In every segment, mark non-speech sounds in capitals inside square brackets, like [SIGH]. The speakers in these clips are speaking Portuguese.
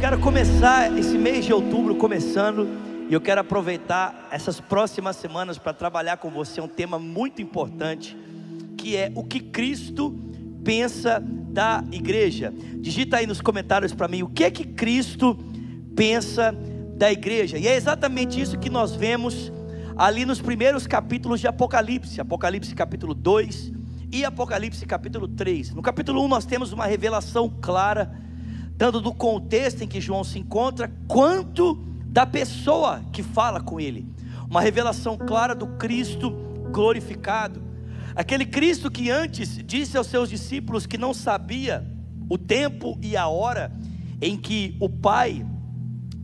quero começar esse mês de outubro começando e eu quero aproveitar essas próximas semanas para trabalhar com você um tema muito importante, que é o que Cristo pensa da igreja. Digita aí nos comentários para mim o que é que Cristo pensa da igreja. E é exatamente isso que nós vemos ali nos primeiros capítulos de Apocalipse, Apocalipse capítulo 2 e Apocalipse capítulo 3. No capítulo 1 nós temos uma revelação clara tanto do contexto em que João se encontra, quanto da pessoa que fala com ele. Uma revelação clara do Cristo glorificado. Aquele Cristo que antes disse aos seus discípulos que não sabia o tempo e a hora em que o Pai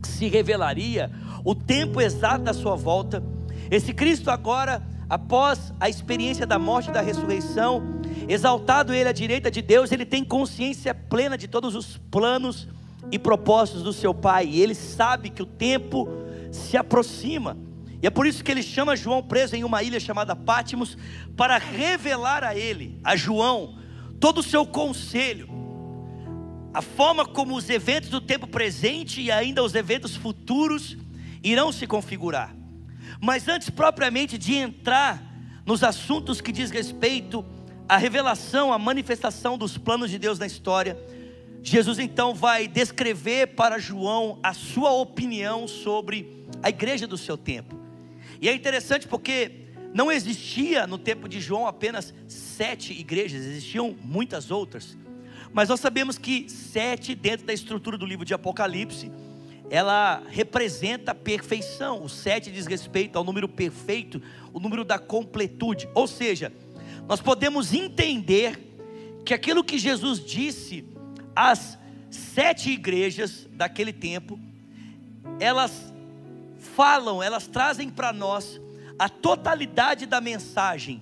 se revelaria, o tempo exato da sua volta. Esse Cristo agora, após a experiência da morte e da ressurreição, Exaltado ele à direita de Deus, ele tem consciência plena de todos os planos e propósitos do seu Pai. E ele sabe que o tempo se aproxima. E é por isso que ele chama João preso em uma ilha chamada Pátimos para revelar a ele, a João, todo o seu conselho, a forma como os eventos do tempo presente e ainda os eventos futuros irão se configurar. Mas antes propriamente de entrar nos assuntos que diz respeito a revelação, a manifestação dos planos de Deus na história, Jesus então vai descrever para João a sua opinião sobre a igreja do seu tempo. E é interessante porque não existia no tempo de João apenas sete igrejas, existiam muitas outras. Mas nós sabemos que sete, dentro da estrutura do livro de Apocalipse, ela representa a perfeição. O sete diz respeito ao número perfeito, o número da completude. Ou seja, nós podemos entender que aquilo que Jesus disse às sete igrejas daquele tempo, elas falam, elas trazem para nós a totalidade da mensagem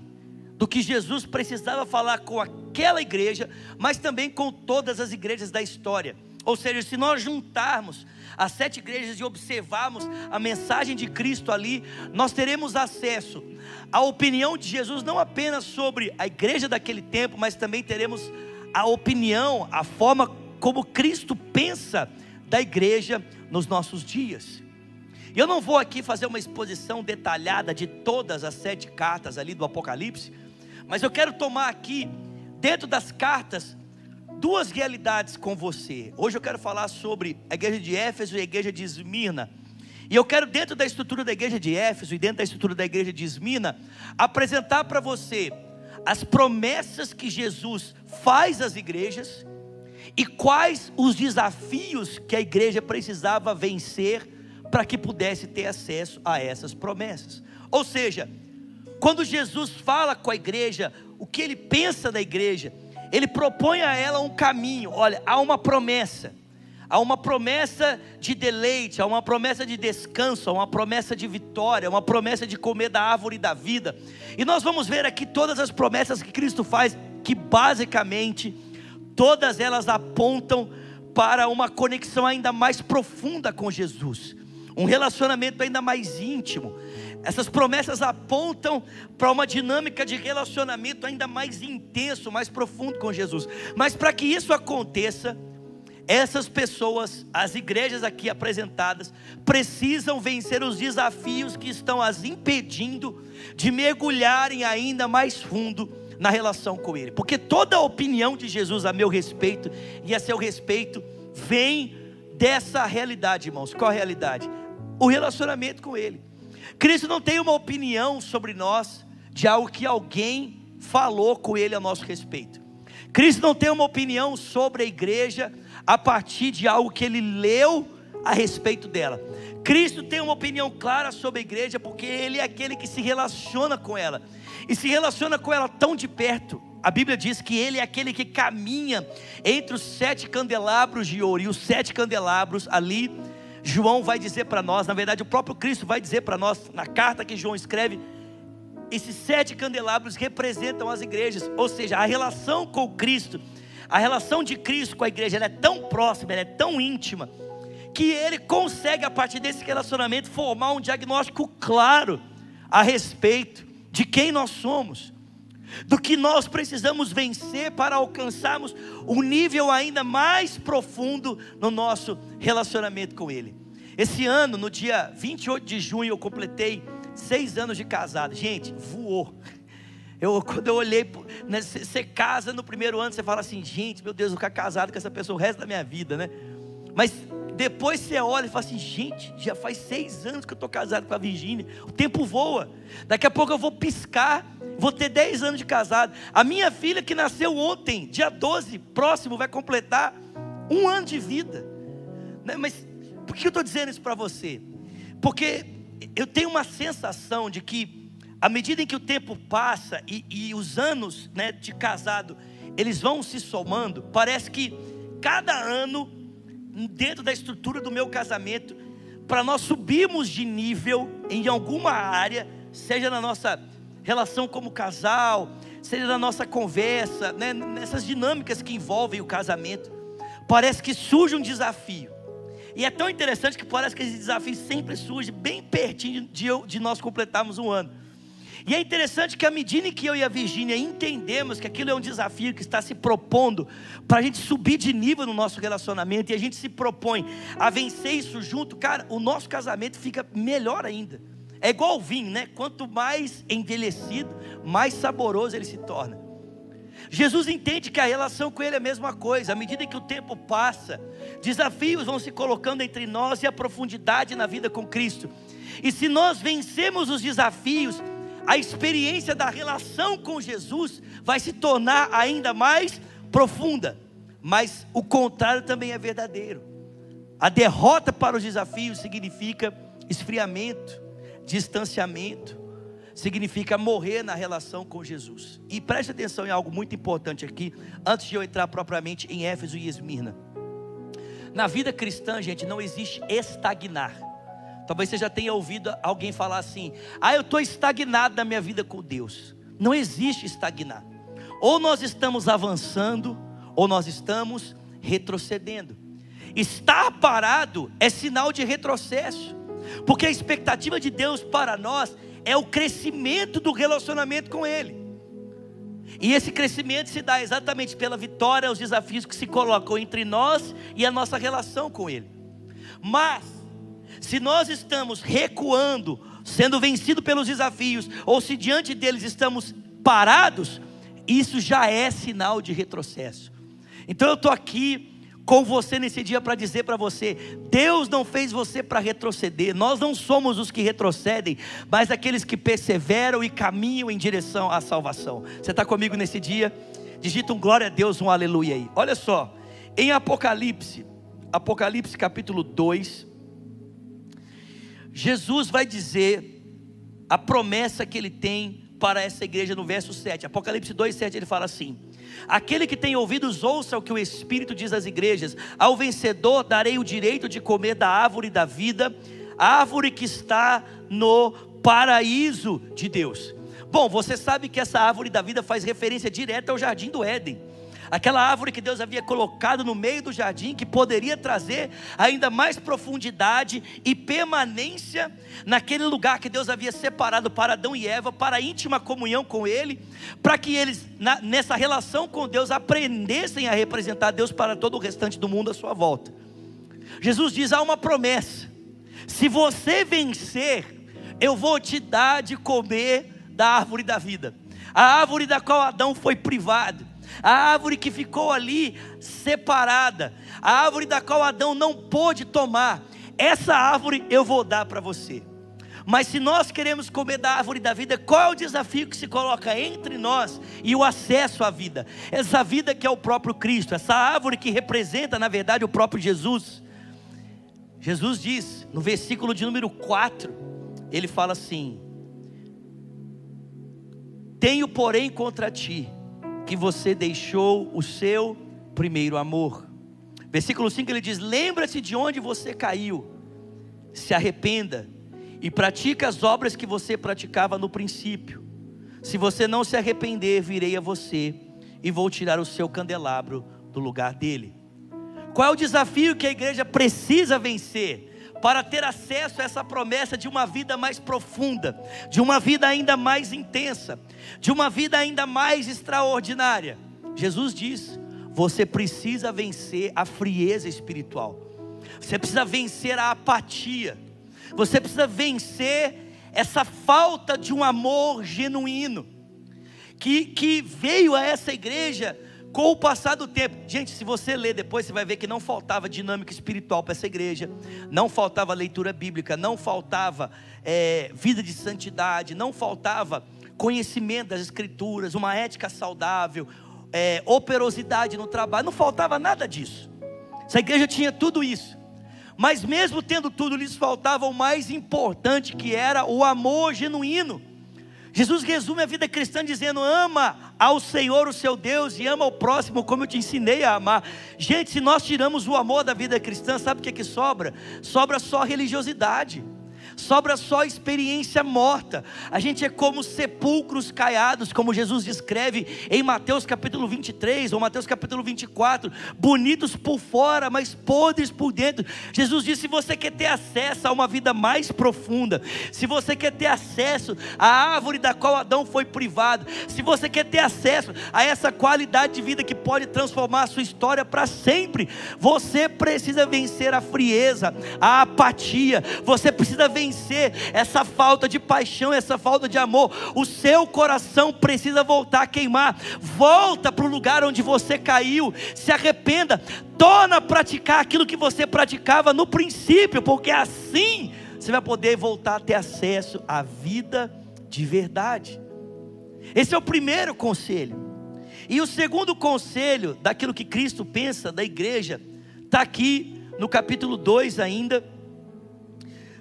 do que Jesus precisava falar com aquela igreja, mas também com todas as igrejas da história. Ou seja, se nós juntarmos as sete igrejas e observarmos a mensagem de Cristo ali, nós teremos acesso à opinião de Jesus não apenas sobre a igreja daquele tempo, mas também teremos a opinião, a forma como Cristo pensa da igreja nos nossos dias. Eu não vou aqui fazer uma exposição detalhada de todas as sete cartas ali do Apocalipse, mas eu quero tomar aqui, dentro das cartas, duas realidades com você. Hoje eu quero falar sobre a igreja de Éfeso e a igreja de Esmirna. E eu quero, dentro da estrutura da igreja de Éfeso e dentro da estrutura da igreja de Esmirna, apresentar para você as promessas que Jesus faz às igrejas e quais os desafios que a igreja precisava vencer para que pudesse ter acesso a essas promessas. Ou seja, quando Jesus fala com a igreja, o que ele pensa da igreja, ele propõe a ela um caminho. Olha, há uma promessa. Há uma promessa de deleite, há uma promessa de descanso, há uma promessa de vitória, há uma promessa de comer da árvore da vida. E nós vamos ver aqui todas as promessas que Cristo faz, que basicamente todas elas apontam para uma conexão ainda mais profunda com Jesus, um relacionamento ainda mais íntimo. Essas promessas apontam para uma dinâmica de relacionamento ainda mais intenso, mais profundo com Jesus. Mas para que isso aconteça, essas pessoas, as igrejas aqui apresentadas, precisam vencer os desafios que estão as impedindo de mergulharem ainda mais fundo na relação com Ele, porque toda a opinião de Jesus a meu respeito e a seu respeito vem dessa realidade, irmãos. Qual a realidade? O relacionamento com Ele. Cristo não tem uma opinião sobre nós de algo que alguém falou com ele a nosso respeito. Cristo não tem uma opinião sobre a igreja a partir de algo que ele leu a respeito dela. Cristo tem uma opinião clara sobre a igreja porque ele é aquele que se relaciona com ela e se relaciona com ela tão de perto. A Bíblia diz que ele é aquele que caminha entre os sete candelabros de ouro e os sete candelabros ali João vai dizer para nós, na verdade, o próprio Cristo vai dizer para nós, na carta que João escreve, esses sete candelabros representam as igrejas, ou seja, a relação com Cristo, a relação de Cristo com a igreja, ela é tão próxima, ela é tão íntima, que ele consegue, a partir desse relacionamento, formar um diagnóstico claro a respeito de quem nós somos. Do que nós precisamos vencer para alcançarmos um nível ainda mais profundo no nosso relacionamento com Ele. Esse ano, no dia 28 de junho, eu completei seis anos de casado. Gente, voou. Eu, quando eu olhei, né, você casa no primeiro ano, você fala assim, gente, meu Deus, eu vou ficar casado com essa pessoa o resto da minha vida, né? Mas depois você olha e fala assim, gente, já faz seis anos que eu estou casado com a Virgínia, o tempo voa. Daqui a pouco eu vou piscar, vou ter dez anos de casado. A minha filha que nasceu ontem, dia 12, próximo, vai completar um ano de vida. Né? Mas por que eu estou dizendo isso para você? Porque eu tenho uma sensação de que, à medida em que o tempo passa e, e os anos né, de casado, eles vão se somando, parece que cada ano dentro da estrutura do meu casamento, para nós subirmos de nível em alguma área, seja na nossa relação como casal, seja na nossa conversa, né, nessas dinâmicas que envolvem o casamento, parece que surge um desafio. E é tão interessante que parece que esse desafio sempre surge bem pertinho de, de nós completarmos um ano. E é interessante que à medida que eu e a Virgínia entendemos que aquilo é um desafio que está se propondo para a gente subir de nível no nosso relacionamento e a gente se propõe a vencer isso junto, cara, o nosso casamento fica melhor ainda. É igual o vinho, né? Quanto mais envelhecido, mais saboroso ele se torna. Jesus entende que a relação com Ele é a mesma coisa, à medida que o tempo passa, desafios vão se colocando entre nós e a profundidade na vida com Cristo. E se nós vencemos os desafios, a experiência da relação com Jesus vai se tornar ainda mais profunda. Mas o contrário também é verdadeiro. A derrota para os desafios significa esfriamento, distanciamento, significa morrer na relação com Jesus. E preste atenção em algo muito importante aqui, antes de eu entrar propriamente em Éfeso e Esmirna. Na vida cristã, gente, não existe estagnar. Talvez você já tenha ouvido alguém falar assim: ah, eu estou estagnado na minha vida com Deus. Não existe estagnar. Ou nós estamos avançando, ou nós estamos retrocedendo. Estar parado é sinal de retrocesso, porque a expectativa de Deus para nós é o crescimento do relacionamento com Ele. E esse crescimento se dá exatamente pela vitória aos desafios que se colocam entre nós e a nossa relação com Ele. Mas se nós estamos recuando, sendo vencidos pelos desafios, ou se diante deles estamos parados, isso já é sinal de retrocesso. Então eu estou aqui com você nesse dia para dizer para você: Deus não fez você para retroceder, nós não somos os que retrocedem, mas aqueles que perseveram e caminham em direção à salvação. Você está comigo nesse dia? Digita um glória a Deus, um aleluia aí. Olha só, em Apocalipse, Apocalipse capítulo 2, Jesus vai dizer a promessa que ele tem para essa igreja no verso 7. Apocalipse 2, 7, ele fala assim: Aquele que tem ouvidos, ouça o que o Espírito diz às igrejas. Ao vencedor darei o direito de comer da árvore da vida, árvore que está no paraíso de Deus. Bom, você sabe que essa árvore da vida faz referência direta ao jardim do Éden aquela árvore que Deus havia colocado no meio do jardim, que poderia trazer ainda mais profundidade e permanência naquele lugar que Deus havia separado para Adão e Eva, para íntima comunhão com Ele, para que eles, na, nessa relação com Deus, aprendessem a representar Deus para todo o restante do mundo à sua volta. Jesus diz: há uma promessa, se você vencer, eu vou te dar de comer da árvore da vida, a árvore da qual Adão foi privado a árvore que ficou ali separada, a árvore da qual Adão não pôde tomar, essa árvore eu vou dar para você. Mas se nós queremos comer da árvore da vida, qual é o desafio que se coloca entre nós e o acesso à vida? Essa vida que é o próprio Cristo, essa árvore que representa, na verdade, o próprio Jesus. Jesus diz, no versículo de número 4, ele fala assim: Tenho, porém, contra ti que você deixou o seu primeiro amor. Versículo 5 ele diz: Lembra-se de onde você caiu, se arrependa e pratique as obras que você praticava no princípio. Se você não se arrepender, virei a você e vou tirar o seu candelabro do lugar dele. Qual é o desafio que a igreja precisa vencer para ter acesso a essa promessa de uma vida mais profunda, de uma vida ainda mais intensa, de uma vida ainda mais extraordinária. Jesus diz: você precisa vencer a frieza espiritual, você precisa vencer a apatia, você precisa vencer essa falta de um amor genuíno, que, que veio a essa igreja com o passar do tempo. Gente, se você ler depois, você vai ver que não faltava dinâmica espiritual para essa igreja, não faltava leitura bíblica, não faltava é, vida de santidade, não faltava conhecimento das escrituras, uma ética saudável, é, operosidade no trabalho, não faltava nada disso. Essa igreja tinha tudo isso. Mas mesmo tendo tudo, lhes faltava o mais importante, que era o amor genuíno. Jesus resume a vida cristã dizendo: ama ao Senhor, o seu Deus, e ama o próximo como eu te ensinei a amar. Gente, se nós tiramos o amor da vida cristã, sabe o que, é que sobra? Sobra só religiosidade sobra só experiência morta. A gente é como sepulcros caiados, como Jesus descreve em Mateus capítulo 23 ou Mateus capítulo 24, bonitos por fora, mas podres por dentro. Jesus disse: se você quer ter acesso a uma vida mais profunda, se você quer ter acesso à árvore da qual Adão foi privado, se você quer ter acesso a essa qualidade de vida que pode transformar a sua história para sempre, você precisa vencer a frieza, a apatia, você precisa vencer vencer essa falta de paixão, essa falta de amor. O seu coração precisa voltar a queimar. Volta para o lugar onde você caiu. Se arrependa. Torna a praticar aquilo que você praticava no princípio, porque assim você vai poder voltar a ter acesso à vida de verdade. Esse é o primeiro conselho. E o segundo conselho daquilo que Cristo pensa da igreja, está aqui no capítulo 2 ainda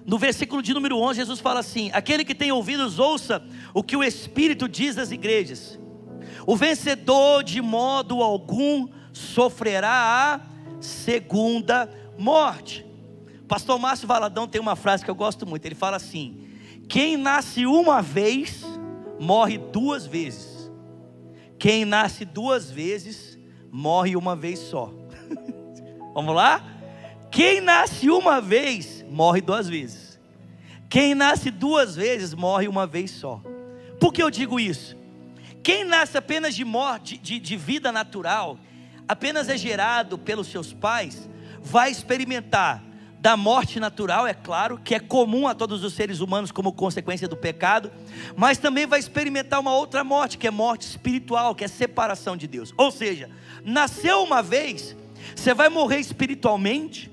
no versículo de número 11, Jesus fala assim: Aquele que tem ouvidos, ouça o que o Espírito diz às igrejas. O vencedor, de modo algum, sofrerá a segunda morte. Pastor Márcio Valadão tem uma frase que eu gosto muito. Ele fala assim: Quem nasce uma vez, morre duas vezes. Quem nasce duas vezes, morre uma vez só. [LAUGHS] Vamos lá? Quem nasce uma vez, morre duas vezes. Quem nasce duas vezes morre uma vez só. Por que eu digo isso? Quem nasce apenas de morte, de, de vida natural, apenas é gerado pelos seus pais, vai experimentar da morte natural, é claro, que é comum a todos os seres humanos como consequência do pecado, mas também vai experimentar uma outra morte, que é morte espiritual, que é separação de Deus. Ou seja, nasceu uma vez, você vai morrer espiritualmente,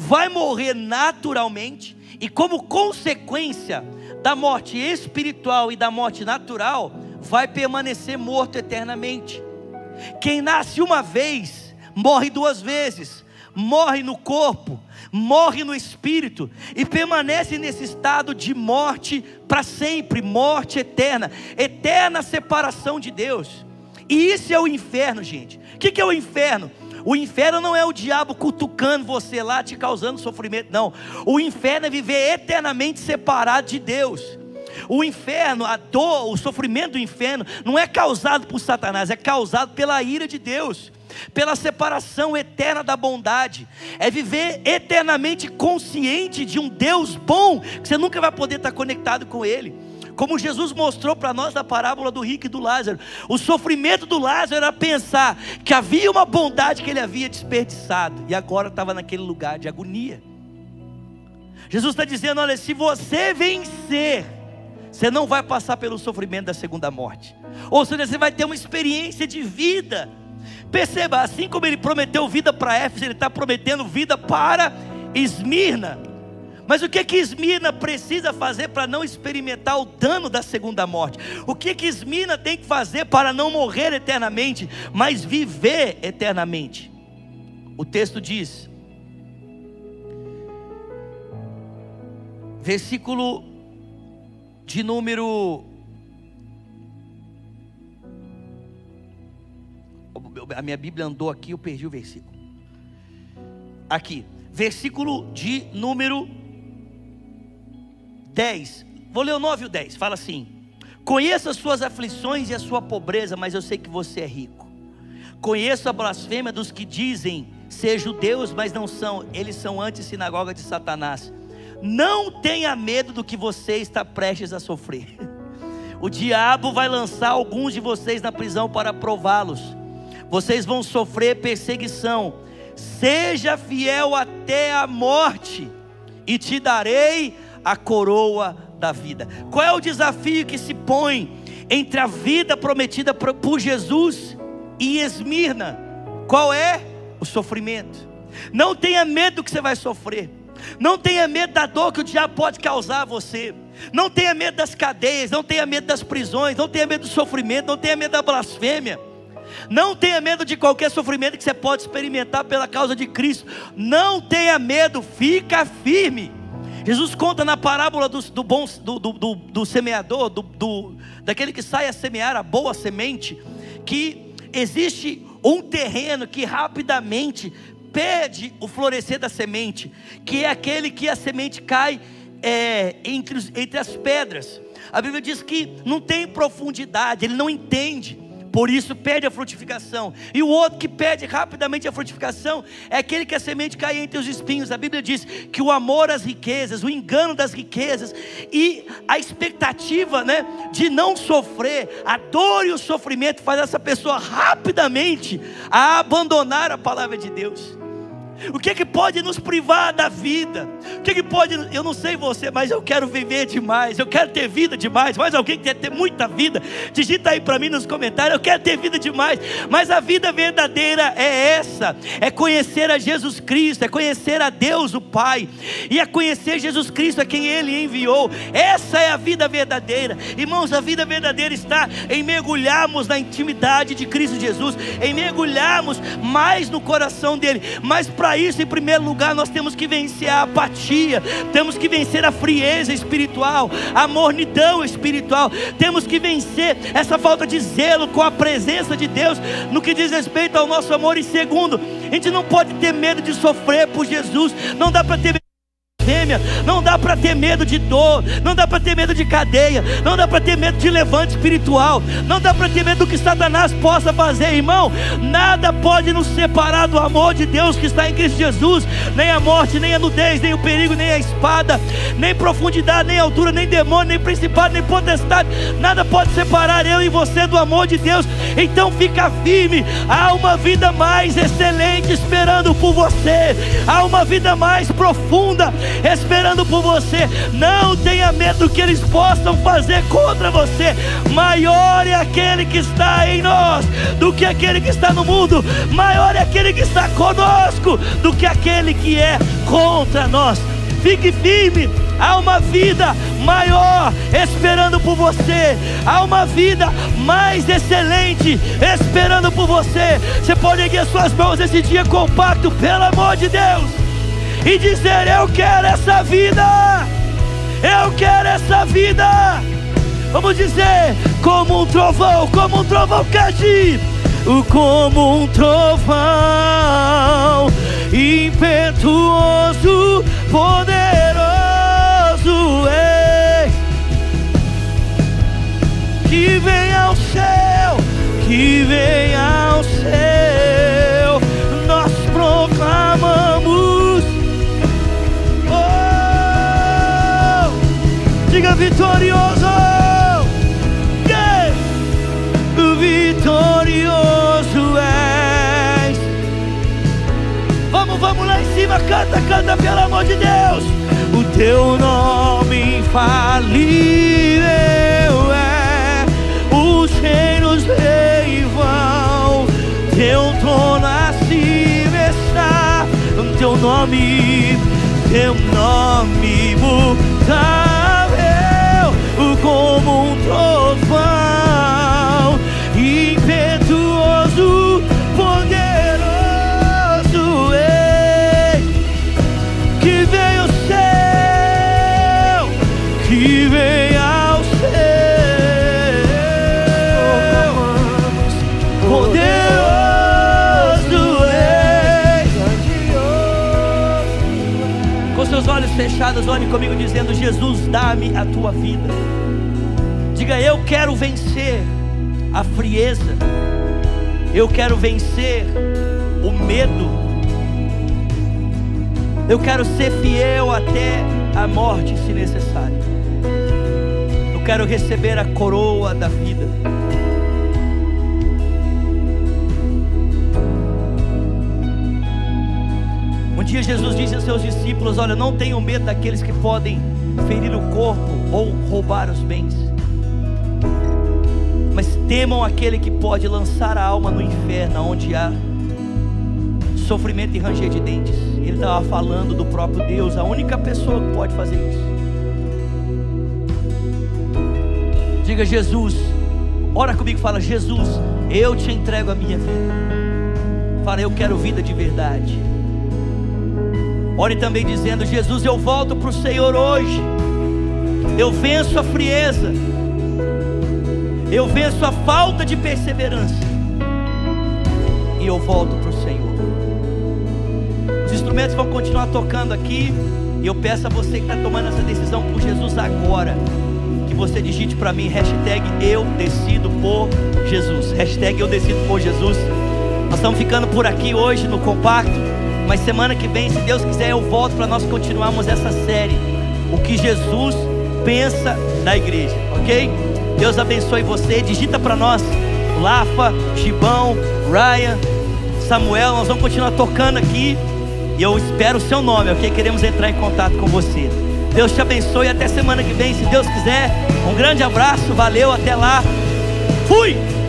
vai morrer naturalmente, e como consequência da morte espiritual e da morte natural, vai permanecer morto eternamente. Quem nasce uma vez, morre duas vezes, morre no corpo, morre no espírito e permanece nesse estado de morte para sempre, morte eterna, eterna separação de Deus. E isso é o inferno, gente. O que é o inferno? O inferno não é o diabo cutucando você lá, te causando sofrimento, não. O inferno é viver eternamente separado de Deus. O inferno, a dor, o sofrimento do inferno não é causado por Satanás, é causado pela ira de Deus, pela separação eterna da bondade. É viver eternamente consciente de um Deus bom, que você nunca vai poder estar conectado com Ele. Como Jesus mostrou para nós na parábola do rico e do Lázaro. O sofrimento do Lázaro era pensar que havia uma bondade que ele havia desperdiçado e agora estava naquele lugar de agonia. Jesus está dizendo: olha, se você vencer, você não vai passar pelo sofrimento da segunda morte. Ou seja, você vai ter uma experiência de vida. Perceba, assim como ele prometeu vida para Éfeso, ele está prometendo vida para Esmirna. Mas o que que Esmina precisa fazer para não experimentar o dano da segunda morte? O que que Esmina tem que fazer para não morrer eternamente, mas viver eternamente? O texto diz, versículo de número a minha Bíblia andou aqui, eu perdi o versículo. Aqui, versículo de número 10. Vou ler o 9 e o 10. Fala assim: Conheço as suas aflições e a sua pobreza, mas eu sei que você é rico. Conheço a blasfêmia dos que dizem ser judeus, mas não são, eles são anti-sinagoga de Satanás. Não tenha medo do que você está prestes a sofrer. O diabo vai lançar alguns de vocês na prisão para prová-los. Vocês vão sofrer perseguição. Seja fiel até a morte, e te darei a coroa da vida. Qual é o desafio que se põe entre a vida prometida por Jesus e Esmirna? Qual é? O sofrimento. Não tenha medo do que você vai sofrer. Não tenha medo da dor que o diabo pode causar a você. Não tenha medo das cadeias, não tenha medo das prisões, não tenha medo do sofrimento, não tenha medo da blasfêmia. Não tenha medo de qualquer sofrimento que você pode experimentar pela causa de Cristo. Não tenha medo, fica firme. Jesus conta na parábola do, do, bom, do, do, do semeador, do, daquele que sai a semear a boa semente, que existe um terreno que rapidamente perde o florescer da semente, que é aquele que a semente cai é, entre, entre as pedras. A Bíblia diz que não tem profundidade, ele não entende por isso perde a frutificação. E o outro que perde rapidamente a frutificação é aquele que a semente cai entre os espinhos. A Bíblia diz que o amor às riquezas, o engano das riquezas e a expectativa, né, de não sofrer, a dor e o sofrimento faz essa pessoa rapidamente a abandonar a palavra de Deus. O que é que pode nos privar da vida? O que é que pode, eu não sei você, mas eu quero viver demais, eu quero ter vida demais. Mais alguém que quer ter muita vida? Digita aí para mim nos comentários, eu quero ter vida demais. Mas a vida verdadeira é essa: é conhecer a Jesus Cristo, é conhecer a Deus o Pai, e é conhecer Jesus Cristo a quem Ele enviou. Essa é a vida verdadeira. Irmãos, a vida verdadeira está em mergulharmos na intimidade de Cristo Jesus, em mergulharmos mais no coração dele, mas para para isso, em primeiro lugar, nós temos que vencer a apatia, temos que vencer a frieza espiritual, a mornidão espiritual, temos que vencer essa falta de zelo com a presença de Deus no que diz respeito ao nosso amor. E segundo, a gente não pode ter medo de sofrer por Jesus, não dá para ter não dá para ter medo de dor, não dá para ter medo de cadeia, não dá para ter medo de levante espiritual, não dá para ter medo do que Satanás possa fazer, irmão. Nada pode nos separar do amor de Deus que está em Cristo Jesus, nem a morte, nem a nudez, nem o perigo, nem a espada, nem profundidade, nem altura, nem demônio, nem principado, nem potestade, nada pode separar eu e você do amor de Deus. Então fica firme, há uma vida mais excelente esperando por você, há uma vida mais profunda esperando por você. Não tenha medo do que eles possam fazer contra você. Maior é aquele que está em nós do que aquele que está no mundo. Maior é aquele que está conosco do que aquele que é contra nós. Fique firme. Há uma vida maior esperando por você. Há uma vida mais excelente esperando por você. Você pode erguer suas mãos esse dia compacto, pelo amor de Deus e dizer: Eu quero essa vida, eu quero essa vida. Vamos dizer: como um trovão, como um trovão agir, como um trovão impetuoso, poderoso. Ei, que vem ao céu, que vem ao céu, nós proclamamos. Vitorioso. Vitorioso és. Vamos, vamos lá em cima, canta, canta, pelo amor de Deus. O teu nome infalível é, os reinos vão, teu trono acima está, teu nome, teu nome muda como um trovão impetuoso, poderoso, ei, que vem ao céu, que vem ao céu, poderoso, ei, com seus olhos fechados, olhe comigo dizendo: Jesus, dá-me a tua vida. Diga, eu quero vencer a frieza, eu quero vencer o medo, Eu quero ser fiel até a morte, se necessário. Eu quero receber a coroa da vida. Um dia Jesus disse aos seus discípulos: Olha, não tenham medo daqueles que podem ferir o corpo ou roubar os bens, temam aquele que pode lançar a alma no inferno, onde há sofrimento e ranger de dentes. Ele estava falando do próprio Deus, a única pessoa que pode fazer isso. Diga Jesus, ora comigo, fala Jesus, eu te entrego a minha vida. Fala, eu quero vida de verdade. Ore também dizendo: Jesus, eu volto para o Senhor hoje. Eu venço a frieza. Eu venço a falta de perseverança. E eu volto para o instrumentos vão continuar tocando aqui. E eu peço a você que está tomando essa decisão por Jesus agora. Que você digite para mim, hashtag eu decido por Jesus. Hashtag eu decido por Jesus. Nós estamos ficando por aqui hoje no compacto. Mas semana que vem, se Deus quiser, eu volto para nós continuarmos essa série. O que Jesus pensa da igreja, ok? Deus abençoe você. Digita para nós, Lafa, Gibão, Ryan, Samuel. Nós vamos continuar tocando aqui. E eu espero o seu nome, ok? Queremos entrar em contato com você. Deus te abençoe até semana que vem, se Deus quiser. Um grande abraço, valeu, até lá. Fui!